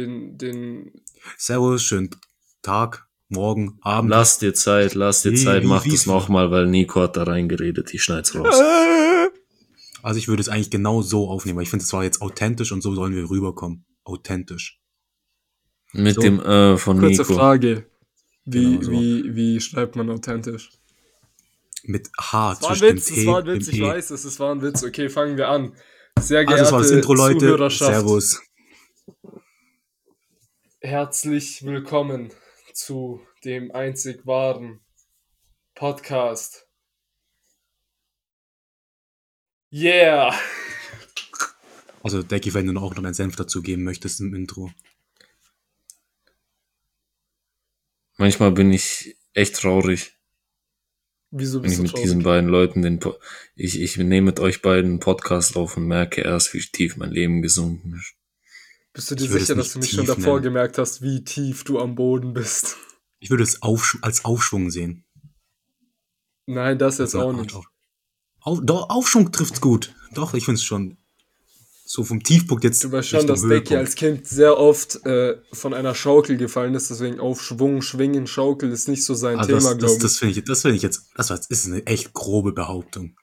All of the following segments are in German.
den, den Servus, schönen Tag, morgen, Abend. Lass dir Zeit, lass dir Zeit, wie- mach wie das nochmal, weil Nico hat da reingeredet, ich schneid's raus. Also ich würde es eigentlich genau so aufnehmen, weil ich finde, es war jetzt authentisch und so sollen wir rüberkommen. Authentisch. Mit So. dem äh von kurze Nico. Frage. Wie, Genau so. wie, wie schreibt man authentisch? Mit H Das war ein zwischen dem Witz, T das war ein Witz, dem ich E. weiß, es es war ein Witz. Okay, fangen wir an. Sehr geehrte Also das war das Intro, Leute. Zuhörerschaft, Servus. Herzlich willkommen zu dem einzig wahren Podcast. Yeah! Also Decky, wenn du auch noch einen Senf dazu geben möchtest im Intro. Manchmal bin ich echt traurig, Wieso wenn bist ich du mit traurig? diesen beiden Leuten den po ich, ich nehme mit euch beiden einen Podcast auf und merke erst, wie tief mein Leben gesunken ist. Bist du dir Ich sicher, dass du mich schon davor nennen. gemerkt hast, wie tief du am Boden bist? Ich würde es aufsch als Aufschwung sehen. Nein, das jetzt So eine auch Art nicht. Auf Auf doch, Aufschwung trifft's gut. Doch, ich finde es schon. So vom Tiefpunkt jetzt. Du weißt schon, dass Becky als Kind sehr oft äh, von einer Schaukel gefallen ist, deswegen Aufschwung, Schwingen, Schaukel ist nicht so sein Also Thema, das, glaube das, das finde ich, das finde ich jetzt, das war, ist eine echt grobe Behauptung.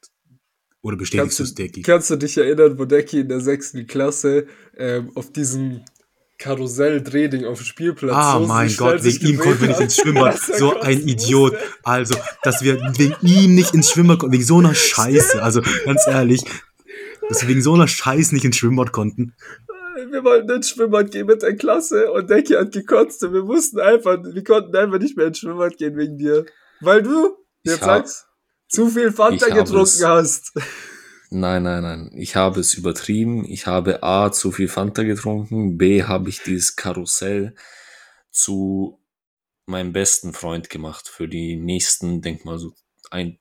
Oder bestätigst du es, Decky? kannst du dich erinnern, wo Decky in der sechsten Klasse ähm, auf diesem Karussell-Drehding auf dem Spielplatz Ah, so mein Gott, wegen ihm konnten wir nicht ins Schwimmbad. So ein Idiot. Also, dass wir wegen ihm nicht ins Schwimmbad konnten, wegen so einer Scheiße. Also, ganz ehrlich, dass wir wegen so einer Scheiße nicht ins Schwimmbad konnten. Wir wollten ins Schwimmbad gehen mit der Klasse und Decky hat gekotzt und wir mussten einfach, wir konnten einfach nicht mehr ins Schwimmbad gehen wegen dir. Weil du, jetzt Ich hab- sag's, zu viel Fanta getrunken hast. Nein, nein, nein. Ich habe es übertrieben. Ich habe A zu viel Fanta getrunken, B habe ich dieses Karussell zu meinem besten Freund gemacht für die nächsten, denk mal so ein,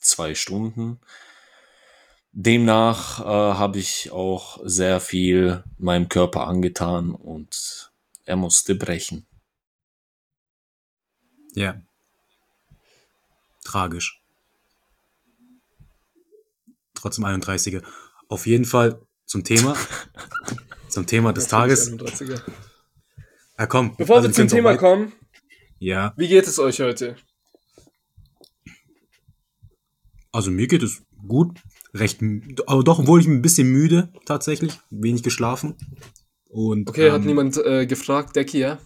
zwei Stunden. Demnach äh, habe ich auch sehr viel meinem Körper angetan und er musste brechen. Ja. Tragisch. Trotzdem 31er. Auf jeden Fall zum Thema. zum Thema des Tages. 31er. Ja, komm. Bevor also wir zum Thema kommen, Ja, wie geht es euch heute? also mir geht es gut. Recht, aber doch, obwohl ich ein bisschen müde, tatsächlich. Wenig geschlafen. Und, Okay, hat ähm, niemand äh, gefragt, Decky, ja?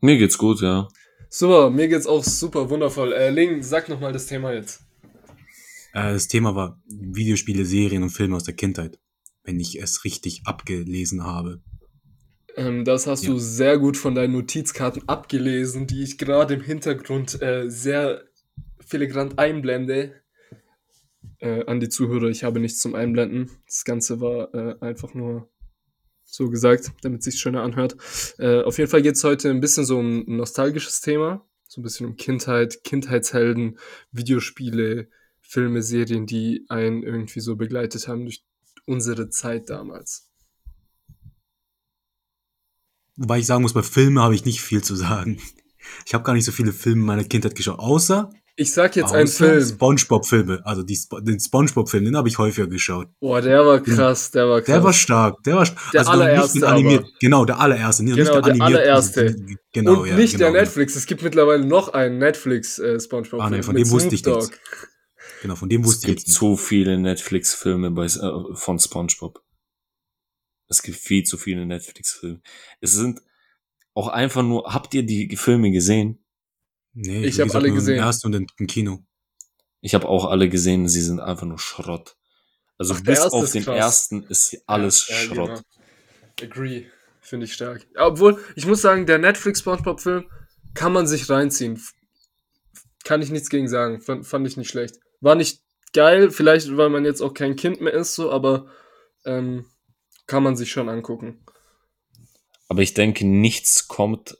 Mir geht's gut, ja. Super, mir geht's auch super wundervoll. Äh, Ling, sag nochmal das Thema jetzt. Äh, das Thema war Videospiele, Serien und Filme aus der Kindheit. Wenn ich es richtig abgelesen habe. Ähm, das hast Ja. du sehr gut von deinen Notizkarten abgelesen, die ich gerade im Hintergrund äh, sehr filigrant einblende. Äh, an die Zuhörer, ich habe nichts zum Einblenden. Das Ganze war äh, einfach nur so gesagt, damit es sich schöner anhört. Äh, auf jeden Fall geht es heute ein bisschen so um ein nostalgisches Thema. So ein bisschen um Kindheit, Kindheitshelden, Videospiele, Filme, Serien, die einen irgendwie so begleitet haben durch unsere Zeit damals. Wobei ich sagen muss, bei Filmen habe ich nicht viel zu sagen. Ich habe gar nicht so viele Filme meiner Kindheit geschaut. Außer, Ich sag jetzt einen Film. Spongebob-Filme. Also die, den Spongebob-Film, den habe ich häufiger geschaut. Boah, der war krass, der war krass. Der war stark. Der war st- Der also nicht allererste den animiert. Genau, der allererste. Nicht, Genau, nicht der animiert- allererste. Genau, und ja. nicht genau, der Netflix. Es gibt mittlerweile noch einen Netflix äh. Ah, nee, von mit dem wusste ich nichts. Genau, von dem Es wusste ich gibt jetzt nicht. zu viele Netflix-Filme bei, äh, von SpongeBob. Es gibt viel zu viele Netflix-Filme. Es sind auch einfach nur, habt ihr die Filme gesehen? Nee, Ich wie hab gesagt, alle gesehen. Ersten und den im Kino. Ich habe auch alle gesehen, sie sind einfach nur Schrott. Also Ach, bis auf den krass. ersten ist alles Ja, ja, Schrott. genau. Agree. Finde ich stark. Obwohl, ich muss sagen, der Netflix SpongeBob-Film kann man sich reinziehen. Kann ich nichts gegen sagen. Fand, fand ich nicht schlecht. War nicht geil, vielleicht weil man jetzt auch kein Kind mehr ist, so, aber ähm, kann man sich schon angucken. Aber ich denke, nichts kommt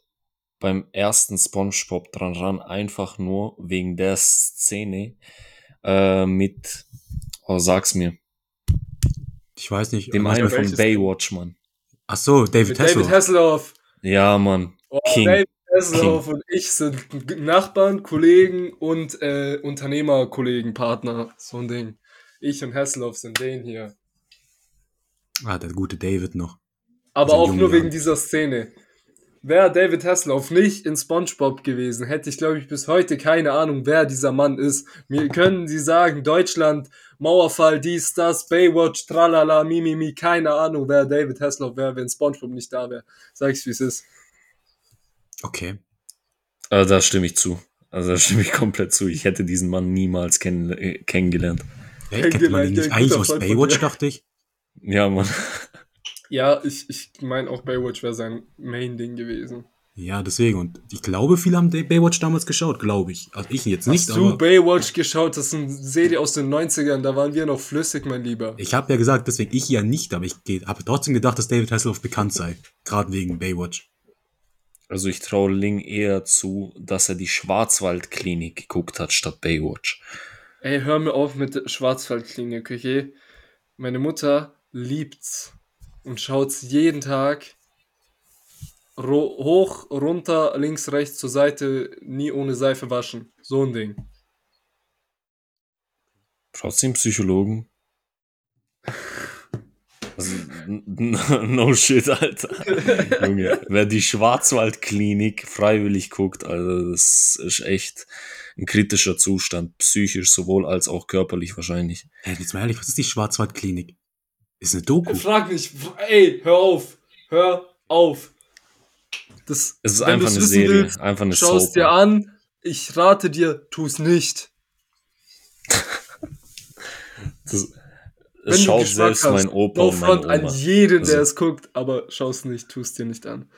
beim ersten SpongeBob dran ran, einfach nur wegen der Szene äh, mit, oh sag's mir, Ich weiß nicht. dem einen von? Baywatch, Mann. Ach so, David Mit David Hasselhoff. Hasselhoff. Ja, Mann. Oh, King. David Hasselhoff und ich sind Nachbarn, Kollegen und äh, Unternehmerkollegen, Partner. So ein Ding. Ich und Hasselhoff sind den hier. Ah, der gute David noch. Aber auch nur wegen Jahren. dieser Szene. Wäre David Hasselhoff nicht in SpongeBob gewesen, hätte ich, glaube ich, bis heute keine Ahnung, wer dieser Mann ist. Mir können Sie sagen, Deutschland, Mauerfall, dies, das, Baywatch, tralala, mimimi, keine Ahnung, wer David Hasselhoff wäre, wenn SpongeBob nicht da wäre. Sag ich's, wie es ist. Okay. Also da stimme ich zu. Also da stimme ich komplett zu. Ich hätte diesen Mann niemals kenn äh, kennengelernt. Ja, ich kennt man ihn nicht. Eigentlich aus Baywatch, dachte ich. Ja, Mann. Ja, ich, ich meine auch Baywatch wäre sein Main-Ding gewesen. Ja, deswegen. Und ich glaube, viele haben Baywatch damals geschaut, glaube ich. Also ich jetzt nicht, Hast du aber Baywatch geschaut? Das ist eine Serie aus den 90ern, da waren wir noch flüssig, mein Lieber. ich habe ja gesagt, deswegen ich ja nicht, aber ich habe trotzdem gedacht, dass David Hasselhoff bekannt sei. Gerade wegen Baywatch. Also ich traue Ling eher zu, dass er die Schwarzwaldklinik geguckt hat statt Baywatch. Ey, hör mir auf mit der Schwarzwaldklinik, okay? Meine Mutter liebt's und schaut's jeden Tag hoch, runter, links, rechts, zur Seite, nie ohne Seife waschen. So ein Ding. Trotzdem Psychologen. Also, no shit, Alter. Junge, wer die Schwarzwaldklinik freiwillig guckt, also das ist echt ein kritischer Zustand, psychisch sowohl als auch körperlich wahrscheinlich. Hey, jetzt mal ehrlich, was ist die Schwarzwaldklinik? Ist eine Doku. Frag mich, ey, hör auf, hör auf. Das, Es ist einfach eine Serie, willst, einfach eine Schau es dir an. Ich rate dir, tu's nicht. Das, es schaut selbst hast. mein Opa no und meine front an Oma. jeden, der Also- es guckt, aber schau's nicht, tu's dir nicht an.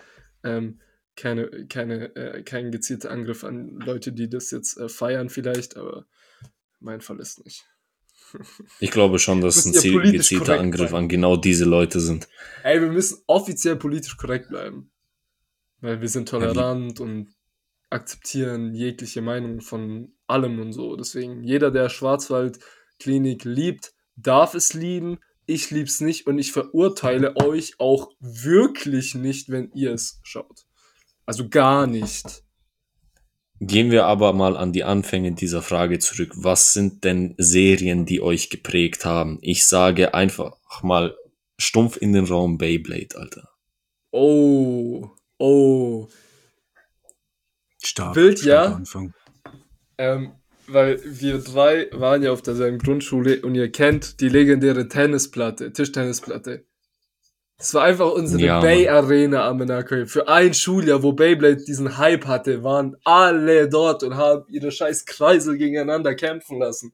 Ähm, keine, keine, äh, kein gezielter Angriff an Leute, die das jetzt äh, feiern vielleicht, aber mein Fall ist nicht. Ich glaube schon, dass es ein gezielter Angriff bleiben. an genau diese Leute sind. Ey, wir müssen offiziell politisch korrekt bleiben. Weil wir sind tolerant und akzeptieren jegliche Meinung von allem und so. Deswegen, jeder, der Schwarzwaldklinik liebt, darf es lieben. Ich lieb's nicht und ich verurteile euch auch wirklich nicht, wenn ihr es schaut. Also gar nicht. Gehen wir aber mal an die Anfänge dieser Frage zurück. Was sind denn Serien, die euch geprägt haben? Ich sage einfach mal stumpf in den Raum Beyblade, Alter. Oh, oh. Stark. Wild, ja. starker Anfang. Ähm, weil wir drei waren ja auf derselben Grundschule und ihr kennt die legendäre Tennisplatte, Tischtennisplatte. Das war einfach unsere Ja, Bay. Arena am Menaco. Für ein Schuljahr, wo Beyblade diesen Hype hatte, waren alle dort und haben ihre scheiß Kreisel gegeneinander kämpfen lassen.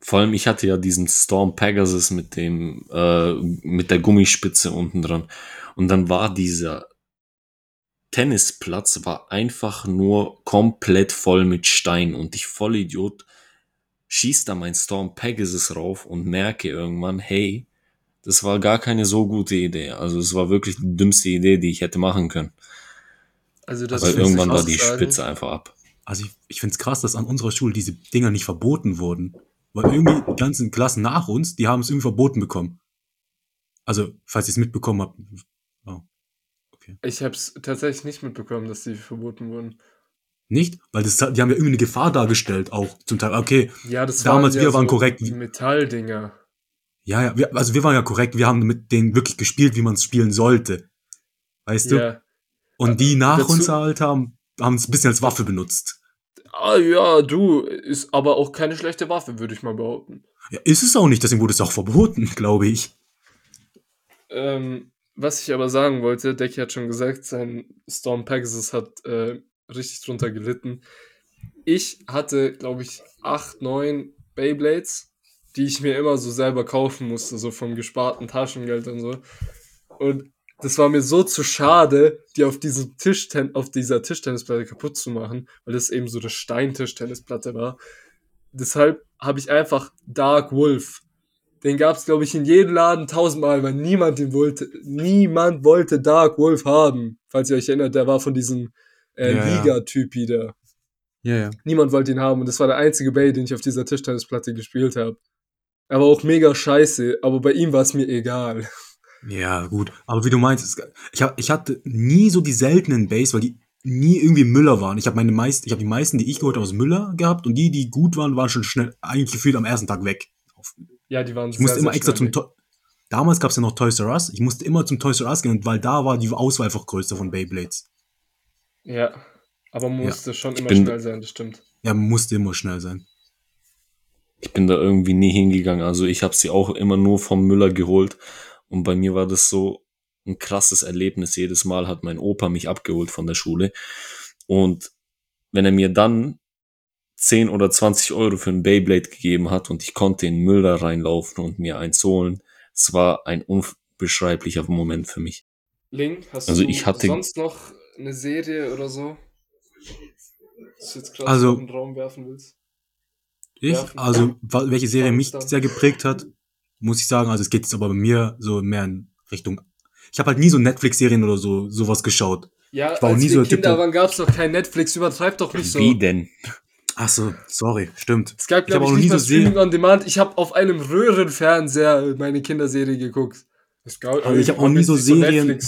Vor allem, ich hatte ja diesen Storm Pegasus mit dem, äh, mit der Gummispitze unten dran. Und dann war dieser Tennisplatz war einfach nur komplett voll mit Stein und ich Vollidiot schieß da mein Storm Pegasus rauf und merke irgendwann, hey, das war gar keine so gute Idee. Also es war wirklich die dümmste Idee, die ich hätte machen können. Also das Weil irgendwann war die sagen. Spitze einfach ab. Also ich, ich finde es krass, dass an unserer Schule diese Dinger nicht verboten wurden. Weil irgendwie die ganzen Klassen nach uns, die haben es irgendwie verboten bekommen. Also, falls ihr es mitbekommen habt. Oh. Ich habe es tatsächlich nicht mitbekommen, dass die verboten wurden. Nicht? Weil das, die haben ja irgendwie eine Gefahr dargestellt, auch zum Teil. Okay, Ja, das Damals, waren ja wir waren so korrekt. Metalldinger. ja, ja, wir, also wir waren ja korrekt, wir haben mit denen wirklich gespielt, wie man es spielen sollte. Weißt du? Ja. Und die nach dazu- uns halt haben, haben es ein bisschen als Waffe benutzt. Ah ja, du, ist aber auch keine schlechte Waffe, würde ich mal behaupten. Ja, ist es auch nicht, deswegen wurde es auch verboten, glaube ich. Ähm, was ich aber sagen wollte, Decky hat schon gesagt, sein Storm Pegasus hat äh, richtig drunter gelitten. Ich hatte, glaube ich, acht, neun Beyblades, die ich mir immer so selber kaufen musste, so vom gesparten Taschengeld und so. Und das war mir so zu schade, die auf diesem Tischten auf dieser Tischtennisplatte kaputt zu machen, weil das eben so eine Steintischtennisplatte war. Deshalb habe ich einfach Dark Wolf. Den gab es, glaube ich, in jedem Laden tausendmal, weil niemand den wollte. Niemand wollte Dark Wolf haben. Falls ihr euch erinnert, der war von diesem äh, Ja, ja. Liga-Typi da. Ja, ja. Niemand wollte ihn haben und das war der einzige Bay, den ich auf dieser Tischtennisplatte gespielt habe. Er war auch mega scheiße, aber bei ihm war es mir egal. Ja, gut. Aber wie du meinst, ich, hab, ich hatte nie so die seltenen Base, weil die nie irgendwie Müller waren. Ich habe meine meisten, ich habe die meisten, die ich geholt habe, aus Müller gehabt und die, die gut waren, waren schon schnell eigentlich gefühlt am ersten Tag weg. Ja, die waren Ich musste immer extra zum Top. Teu damals gab es ja noch Toys R Us. Ich musste immer zum Toys R Us gehen, weil da war die Auswahl einfach größer von Beyblades. Ja, aber musste schon immer bin- schnell sein, das stimmt. Ja, musste immer schnell sein. Ich bin da irgendwie nie hingegangen. Also ich habe sie auch immer nur vom Müller geholt. Und bei mir war das so ein krasses Erlebnis. Jedes Mal hat mein Opa mich abgeholt von der Schule. Und wenn er mir dann 10 oder 20 Euro für ein Beyblade gegeben hat und ich konnte in den Müller reinlaufen und mir eins holen, es war ein unbeschreiblicher Moment für mich. Link, hast Also du ich hatte- sonst noch eine Serie oder so? Das du jetzt gerade Also- so in den Raum werfen willst? Ich, Ja. also, welche Serie mich sehr geprägt hat, muss ich sagen, also es geht jetzt aber bei mir so mehr in Richtung. Ich habe halt nie so Netflix-Serien oder so sowas geschaut. Ja, Ich war auch als nie wir so der Typ, Kinder der- waren, gab es doch kein Netflix. Übertreib doch nicht so. Wie denn? Ach so, sorry, stimmt. Es gab, Ich hab glaube auch ich, nicht nie mal so Streaming on Demand. Ich habe auf einem Röhrenfernseher meine Kinderserie geguckt. Gab, Also ich hab auch nie so Serien-.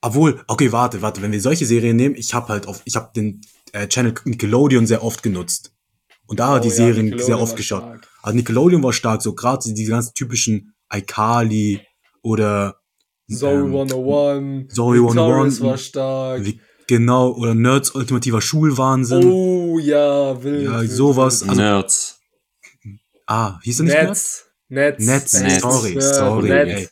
Obwohl, okay, warte, warte, wenn wir solche Serien nehmen, ich habe halt auf, ich habe den äh, Channel Nickelodeon sehr oft genutzt. Und da Oh die ja, Serien sehr oft geschaut. stark. Also Nickelodeon war stark, so gerade diese ganzen typischen iCarly oder Zoe ähm, 101. Zoe Victorious 101, war stark. wie, genau, oder Nerds ultimativer Schulwahnsinn. Oh ja, wild. Ja, sowas. Also- Nerds. Ah, hieß er nicht Nerds? Netz. Netz. Netz, sorry, Ja, sorry, Netz. ey.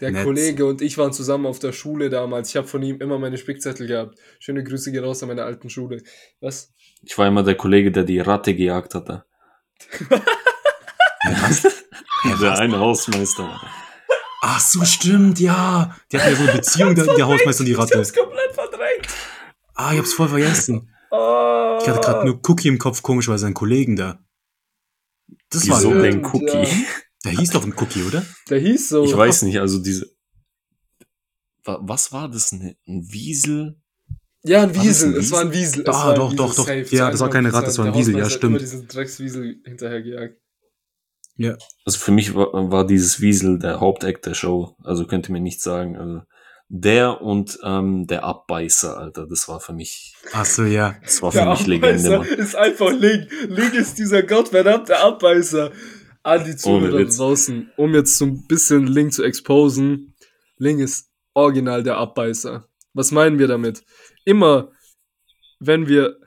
Der Netz. Kollege und ich waren zusammen auf der Schule damals. Ich habe von ihm immer meine Spickzettel gehabt. Schöne Grüße gehen raus an meine alten Schule. Was? Ich war immer der Kollege, der die Ratte gejagt hatte. Was? Der eine Hausmeister. Ach so, stimmt, ja. Die hatten ja so eine Beziehung, der, der Hausmeister und die Ich Ratte. hab's komplett verdrängt. Ah, ich hab's voll vergessen. Oh. Ich hatte gerade nur Cookie im Kopf, komisch, weil sein Kollegen da. Das war Wieso so. denn Cookie? ja. Der hieß doch ein Cookie, oder? Der hieß so. Ich weiß nicht, also diese. Wa- Was war das? Ein Wiesel? Ja, ein War das ein Wiesel. Es war ein Wiesel. Ah, war doch, Wiesel, doch, doch. safe, Ja, das war keine Ratte, das war ein 100%. Wiesel, ja, stimmt. immer diesen Dreckswiesel hinterhergejagt. Ja. Also für mich war, war dieses Wiesel der Hauptact der Show. Also könnt ihr mir nicht sagen. Also der und ähm, der Abbeißer, Alter, das war für mich, Ach so, ja. das war für Der mich Legende, Abbeißer Mann. ist einfach Link. Link ist dieser gottverdammte Abbeißer. An die Zuhörer Witz. draußen, um jetzt so ein bisschen Link zu exposen. Link ist original der Abbeißer. Was meinen wir damit? Immer, wenn wir.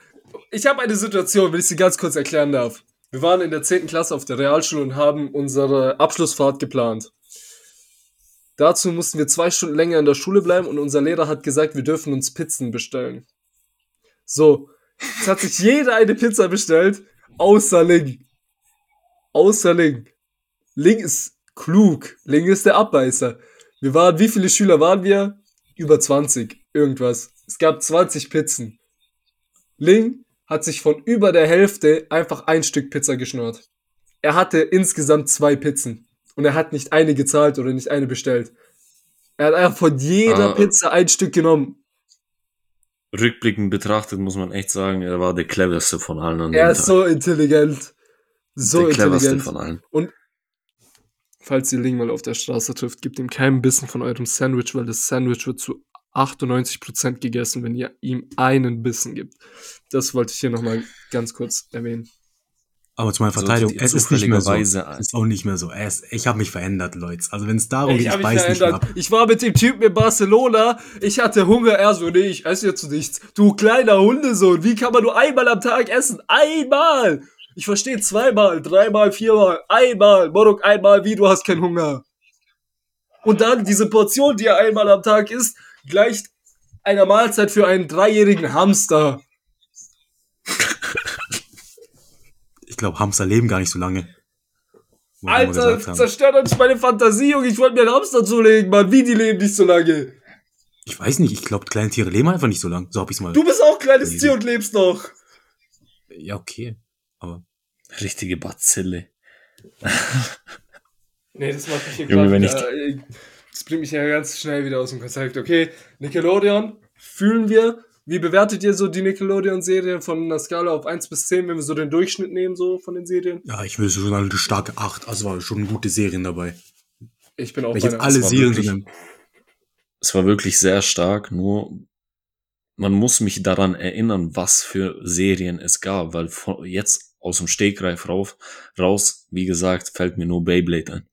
Ich habe eine Situation, wenn ich sie ganz kurz erklären darf. Wir waren in der 10. Klasse auf der Realschule und haben unsere Abschlussfahrt geplant. Dazu mussten wir zwei Stunden länger in der Schule bleiben und unser Lehrer hat gesagt, wir dürfen uns Pizzen bestellen. So, jetzt hat sich jeder eine Pizza bestellt, außer Ling. Außer Ling. Ling ist klug. Ling ist der Abbeißer. Wir waren, wie viele Schüler waren wir? Über 20, irgendwas. Es gab 20 Pizzen. Ling hat sich von über der Hälfte einfach ein Stück Pizza geschnurrt. Er hatte insgesamt zwei Pizzen. Und er hat nicht eine gezahlt oder nicht eine bestellt. Er hat einfach von jeder Ah. Pizza ein Stück genommen. Rückblickend betrachtet muss man echt sagen, er war der cleverste von allen Er ist Tag. so intelligent. So der cleverste intelligent. von allen. Falls ihr Ling mal auf der Straße trifft, gebt ihm keinen Bissen von eurem Sandwich, weil das Sandwich wird zu 98% gegessen, wenn ihr ihm einen Bissen gibt. Das wollte ich hier nochmal ganz kurz erwähnen. Aber zu meiner So, Verteidigung, die es ist nicht mehr so. zufälligerweise- Es ist auch nicht mehr so. Es, ich habe mich verändert, Leute. Also wenn es darum geht, ich, ich beiß nicht mehr ich war mit dem Typen in Barcelona, ich hatte Hunger, er so, nee, ich esse jetzt nichts. Du kleiner Hundesohn, wie kann man nur einmal am Tag essen? Einmal! Ich verstehe zweimal, dreimal, viermal, einmal. Morok, einmal, wie, du hast keinen Hunger. Und dann diese Portion, die er einmal am Tag isst, gleicht einer Mahlzeit für einen dreijährigen Hamster. Ich glaube, Hamster leben gar nicht so lange. Alter, zerstört nicht meine Fantasie, Junge. Ich wollte mir einen Hamster zulegen, Mann. Wie, die leben nicht so lange. Ich weiß nicht, ich glaube, kleine Tiere leben einfach nicht so lang. So hab ich's mal. Du bist auch kleines Lesen. Tier und lebst noch. Ja, okay. Aber Richtige Bazille. Nee, das macht mich hier Junge, grad wenn wieder, äh, Das bringt mich ja ganz schnell wieder aus dem Konzept. Okay, Nickelodeon, fühlen wir. Wie bewertet ihr so die Nickelodeon-Serien von einer Skala auf 1 bis 10, wenn wir so den Durchschnitt nehmen, so von den Serien? ja, ich würde schon eine starke 8. Also war schon gute Serien dabei. Ich bin auch Wenn ich bei jetzt alle Serien wirklich- so nehme. Es war wirklich sehr stark, nur man muss mich daran erinnern, was für Serien es gab, weil von, jetzt aus dem Stegreif rauf, raus, wie gesagt, fällt mir nur Beyblade ein.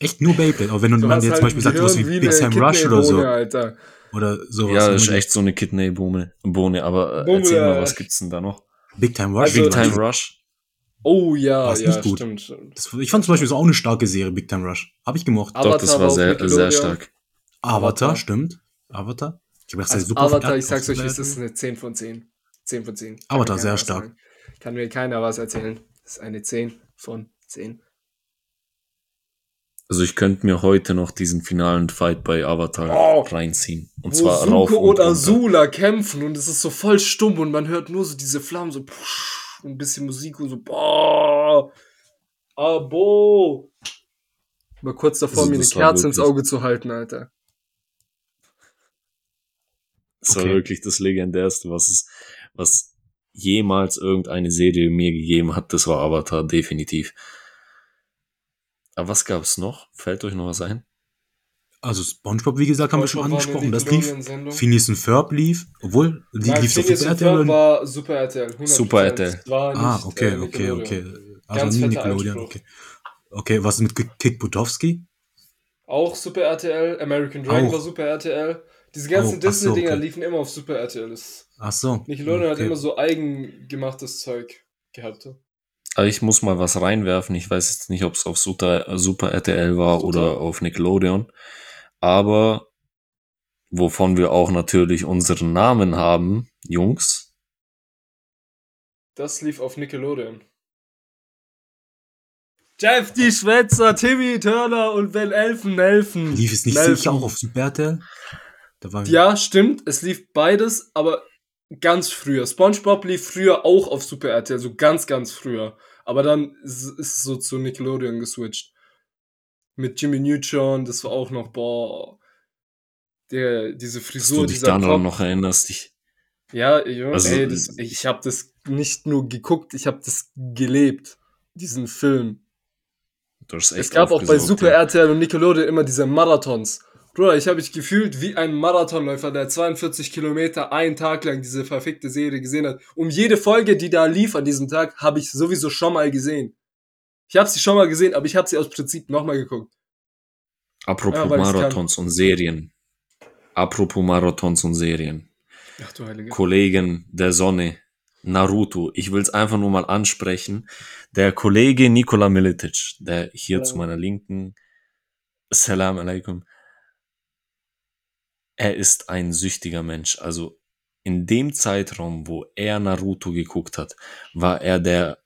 Echt nur Beyblade. Aber wenn Du man hast jetzt halt zum Beispiel sagt, was wie wie Big Sam Rush oder so. Alter. Oder sowas. Ja, das ist echt so eine Kidney-Bohne. Bohne, aber äh, erzähl mal, was gibt's denn da noch? Big Time Rush. Also- Big. Time Rush. Oh ja, War's ja, nicht gut. stimmt. Das, ich fand zum Beispiel so auch eine starke Serie, Big Time Rush. Habe ich gemocht. Aber- Doch, das Avatar war sehr, sehr stark. Avatar, Avatar. stimmt. Avatar. Ich habe gedacht, das Also ist super Avatar, ich sag's euch, es ist eine 10 von 10. 10 von 10. Kann Avatar, sehr stark. sagen. Kann mir keiner was erzählen. Das ist eine 10 von 10. Also ich könnte mir heute noch diesen finalen Fight bei Avatar Oh. reinziehen. Und Wo zwar rauf Zuko und und runter. Azula kämpfen und es ist so voll stumm und man hört nur so diese Flammen, so und ein bisschen Musik und so, boah, abo. Mal kurz davor, Also mir eine war Kerze ins Auge zu halten, Alter. Das war Okay. wirklich das legendärste, was es, was jemals irgendeine Serie mir gegeben hat. Das war Avatar, definitiv. Aber was gab's noch? Fällt euch noch was ein? Also SpongeBob, wie gesagt, haben wir schon angesprochen. Das lief. Phineas und Ferb lief. Obwohl, die Nein, lief auf Phineas Super RTL. War Super RTL. 100%. Super RTL. Ah, okay, äh, okay, okay. Also Ganz nie fetter Nickelodeon, okay. Okay, was mit Kick Butowski? Auch Super RTL, American Dragon Auch. war Super RTL. Diese ganzen Oh, ach so, Disney-Dinger okay. liefen immer auf Super RTL. Das Ach so. Nickelodeon hat okay. immer so eigengemachtes Zeug gehabt. Aber ich muss mal was reinwerfen. Ich weiß jetzt nicht, ob es auf Super, Super RTL war Super. oder auf Nickelodeon. Aber wovon wir auch natürlich unseren Namen haben, Jungs. Das lief auf Nickelodeon. Jeff die Schwätzer, Timmy Turner und Ben Elfen helfen. Lief es nicht Nelfen. sicher auch auf Super RTL? Ja, stimmt. Es lief beides, aber ganz früher. SpongeBob lief früher auch auf Super RTL, so ganz, ganz früher. Aber dann ist ist es so zu Nickelodeon geswitcht. Mit Jimmy Neutron, das war auch noch, boah. Der, diese Dass Frisur, du dich dieser daran Kopf. noch erinnerst. Ich, Ja, Junge, Also, ey, das, ich habe das nicht nur geguckt, ich habe das gelebt. Diesen Film. du hast echt Es gab auch bei Super ja. RTL und Nickelodeon immer diese Marathons. Bruder, ich habe mich gefühlt wie ein Marathonläufer, der 42 Kilometer einen Tag lang diese verfickte Serie gesehen hat. Um jede Folge, die da lief an diesem Tag, habe ich sowieso schon mal gesehen. Ich habe sie schon mal gesehen, aber ich habe sie aus Prinzip nochmal geguckt. Apropos Ja. Marathons und Serien. Apropos Marathons und Serien. Ach du Heilige. Kollegen der Sonne, Naruto. Ich will es einfach nur mal ansprechen. Der Kollege Nikola Militic, der hier Ja. zu meiner Linken, Salam alaikum, er ist ein süchtiger Mensch. Also in dem Zeitraum, wo er Naruto geguckt hat, war er der,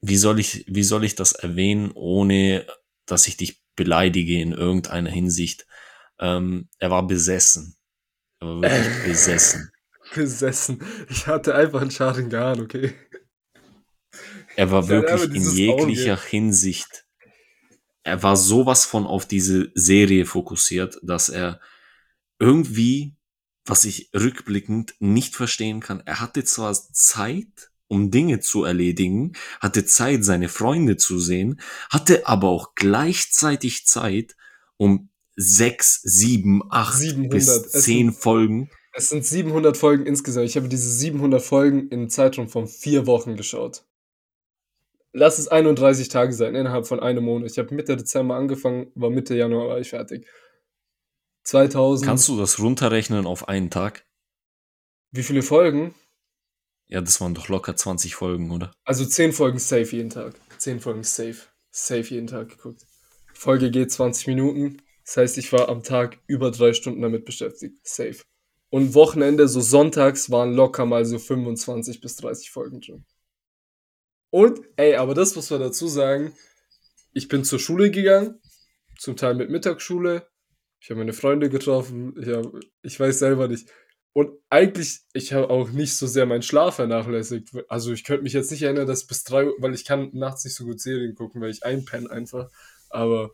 wie soll ich, wie soll ich das erwähnen, ohne dass ich dich beleidige in irgendeiner Hinsicht? Ähm, er war besessen. Er war wirklich besessen. Besessen. Ich hatte einfach einen Sharingan, okay? Er war wirklich in jeglicher Hinsicht. Er war sowas von auf diese Serie fokussiert, dass er irgendwie, was ich rückblickend nicht verstehen kann, er hatte zwar Zeit, um Dinge zu erledigen, hatte Zeit, seine Freunde zu sehen, hatte aber auch gleichzeitig Zeit, um sechs, sieben, acht 700. bis zehn Folgen. Es sind 700 Folgen insgesamt. Ich habe diese 700 Folgen im Zeitraum von vier Wochen geschaut. Lass es 31 Tage sein, innerhalb von einem Monat. Ich habe Mitte Dezember angefangen, war Mitte Januar war ich fertig. 2000. Kannst du das runterrechnen auf einen Tag? Wie viele Folgen? Ja, das waren doch locker 20 Folgen, oder? Also 10 Folgen safe jeden Tag. 10 Folgen safe. Safe jeden Tag geguckt. Folge geht 20 Minuten. Das heißt, ich war am Tag über drei Stunden damit beschäftigt. Safe. Und Wochenende, so sonntags, waren locker mal so 25 bis 30 Folgen drin. Und, ey, aber das muss man dazu sagen. Ich bin zur Schule gegangen. Zum Teil mit Mittagsschule. Ich habe meine Freunde getroffen. Ich, hab, ich weiß selber nicht. Und eigentlich, ich habe auch nicht so sehr meinen Schlaf vernachlässigt. Also ich könnte mich jetzt nicht erinnern, dass bis drei Uhr, weil ich kann nachts nicht so gut Serien gucken, weil ich einpenne einfach. Aber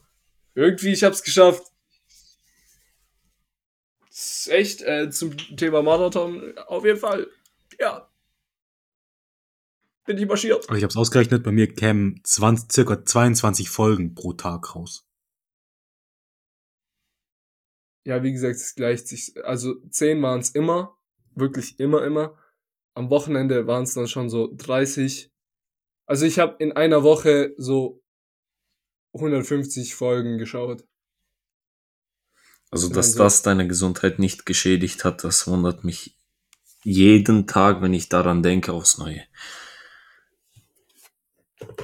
irgendwie, ich habe es geschafft. Das ist echt äh, zum Thema Marathon auf jeden Fall. Ja. Bin ich marschiert. Also ich habe es ausgerechnet, bei mir kämen 20, circa 22 Folgen pro Tag raus. Ja, wie gesagt, es gleicht sich. Also zehn waren es immer. Wirklich immer, immer. Am Wochenende waren es dann schon so 30. Also ich habe in einer Woche so 150 Folgen geschaut. Also, dass das deine Gesundheit nicht geschädigt hat, das wundert mich jeden Tag, wenn ich daran denke, aufs Neue.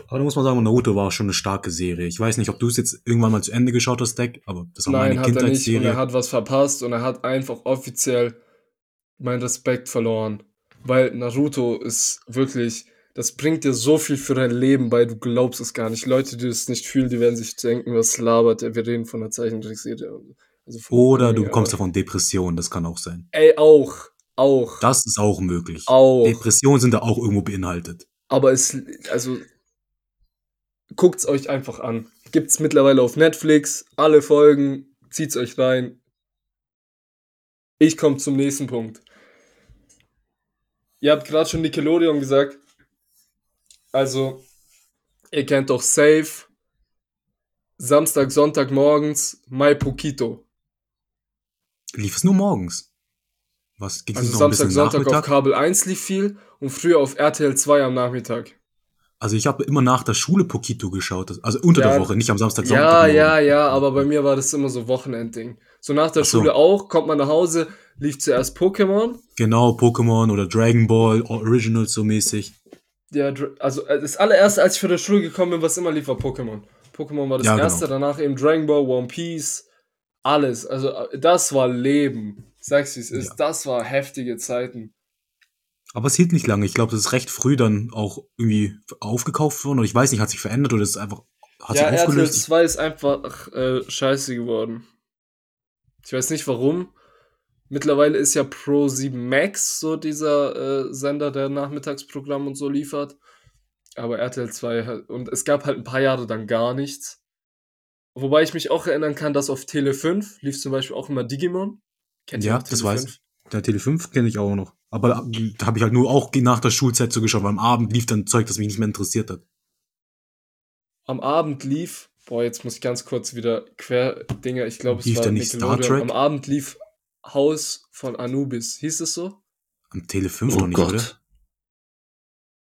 Aber da muss man sagen, Naruto war auch schon eine starke Serie. Ich weiß nicht, ob du es jetzt irgendwann mal zu Ende geschaut hast, Deck, aber das war Nein, meine hat er nicht und Kindheitsserie. er hat was verpasst und er hat einfach offiziell meinen Respekt verloren. Weil Naruto ist wirklich, das bringt dir so viel für dein Leben bei, du glaubst es gar nicht. Leute, die das nicht fühlen, die werden sich denken, was labert der, wir reden von einer Zeichentrickserie. Also Oder du bekommst davon Depressionen, das kann auch sein. Ey, auch, auch, Das ist auch möglich. auch. Depressionen sind da auch irgendwo beinhaltet. Aber es, also, guckt's euch einfach an. Gibt's mittlerweile auf Netflix, alle Folgen, zieht's euch rein. Ich komme zum nächsten Punkt. Ihr habt gerade schon Nickelodeon gesagt. Also, ihr kennt doch Safe, Samstag, Sonntag morgens, My Poquito. Lief es nur morgens? Was ging es Also Samstag, Sonntag auf? Kabel 1 lief viel und früher auf RTL 2 am Nachmittag. Also ich habe immer nach der Schule Pokito geschaut, also unter Ja. der Woche, nicht am Samstag, Ja, ja, ja, aber bei mir war das immer so Wochenendding. So nach der so. Schule auch, kommt man nach Hause, lief zuerst Pokémon. Genau, Pokémon oder Dragon Ball, Originals so mäßig. Ja, also äh, das allererste, als ich für der Schule gekommen bin, was immer lief, war Pokémon. Pokémon war das Ja, genau. erste, danach eben Dragon Ball, One Piece, alles. Also äh, das war Leben. Sag's wie es ist, Ja. das war heftige Zeiten. Aber es hielt nicht lange. Ich glaube, das ist recht früh dann auch irgendwie aufgekauft worden. Oder ich weiß nicht, hat sich verändert oder ist einfach, hat ja, sich RTL aufgelöst. 2 ist einfach äh, scheiße geworden. Ich weiß nicht warum. Mittlerweile ist ja Pro 7 Max so dieser äh, Sender, der Nachmittagsprogramm und so liefert. Aber RTL 2 halt, und es gab halt ein paar Jahre dann gar nichts. Wobei ich mich auch erinnern kann, dass auf Tele 5 lief zum Beispiel auch immer Digimon. Kennt ihr Ja, das Tele weiß 5? ich. Der Tele 5 kenne ich auch noch. Aber da, da habe ich halt nur auch nach der Schulzeit so geschaut, weil am Abend lief dann Zeug, das mich nicht mehr interessiert hat. Am Abend lief, boah, jetzt muss ich ganz kurz wieder quer Dinger, ich glaube, es Lief war nicht Star Nickelodeon. Trek? Am Abend lief Haus von Anubis. Hieß es so? Am Tele 5 Oh noch nicht, oder? Gott.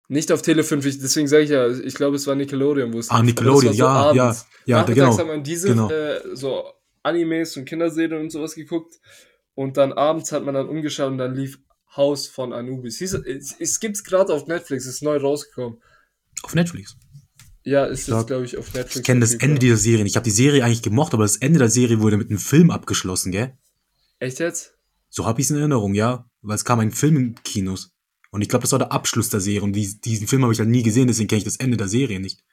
Nicht auf Tele 5, ich, deswegen sage ich ja, ich glaube, es war Nickelodeon, wo es Ah. Nickelodeon, ja, so ja, abends. ja, Nachmittags genau. hat man diese genau. äh, so Animes und Kinderserien und sowas geguckt. Und dann abends hat man dann umgeschaut und dann lief Haus von Anubis. Hieß, es, es gibt's gerade auf Netflix, ist neu rausgekommen. Auf Netflix. Ja, ist glaub, jetzt, glaube ich, auf Netflix. Ich kenne das. Ende dieser Serie. Ich habe die Serie eigentlich gemocht, aber das Ende der Serie wurde mit einem Film abgeschlossen, gell? Echt jetzt? So habe ich es in Erinnerung, ja. Weil es kam ein Film in Kinos. Und ich glaube, das war der Abschluss der Serie. Und die, diesen Film habe ich halt nie gesehen, deswegen kenne ich das Ende der Serie nicht.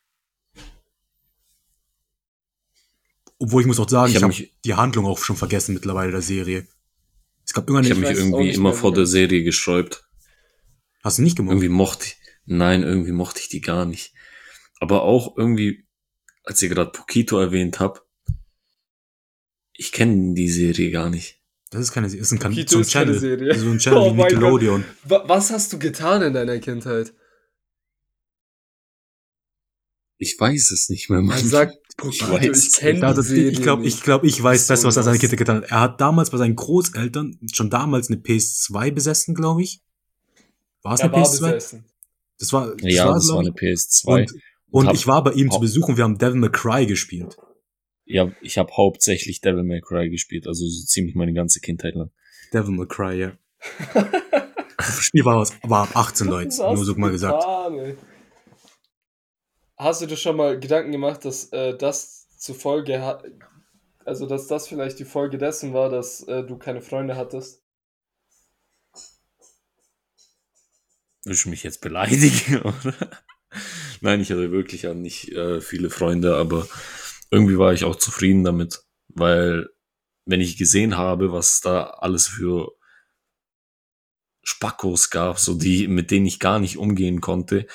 Obwohl ich muss auch sagen, Ich ich hab habe mich- die Handlung auch schon vergessen mittlerweile der Serie. Es gab Ich irgendwann habe eine, mich irgendwie immer mehr, vor der Serie gesträubt. Hast du nicht gemacht? Irgendwie mochte ich, nein, irgendwie mochte ich die gar nicht. Aber auch irgendwie, als ihr gerade Pokito erwähnt habt, ich kenne die Serie gar nicht. Das ist keine Serie, das ist ein, kan Pokito so ein Channel. Serie. So ein Channel Oh wie Gott. Nickelodeon. Wa was hast du getan in deiner Kindheit? Ich weiß es nicht mehr, Mann. Man sagt, Ich weiß. ich Serie ich glaube, nicht. ich, glaub, ich weiß So besser, was er seine. Kinder getan hat. Er hat damals bei seinen Großeltern schon damals eine PS2 besessen, glaube ich. War es eine war PS2? besessen. Das war, das ja, war, das glaub war eine PS2. Und, und hab- ich war bei ihm zu Besuch und wir haben Devil May Cry gespielt. ja, ich habe hauptsächlich Devil May Cry gespielt, also so ziemlich meine ganze Kindheit lang. Devil May Cry, ja. Das Spiel war, aus, war ab 18 Leute, Was nur so mal gesagt. getan, ey? Hast du dir schon mal Gedanken gemacht, dass äh, das zur Folge hat, also dass das vielleicht die Folge dessen war, dass äh, du keine Freunde hattest? Willst du mich jetzt beleidigen, oder? Nein, ich hatte wirklich ja nicht äh, viele Freunde, aber irgendwie war ich auch zufrieden damit, weil wenn ich gesehen habe, was da alles für Spackos gab, so die, mit denen ich gar nicht umgehen konnte,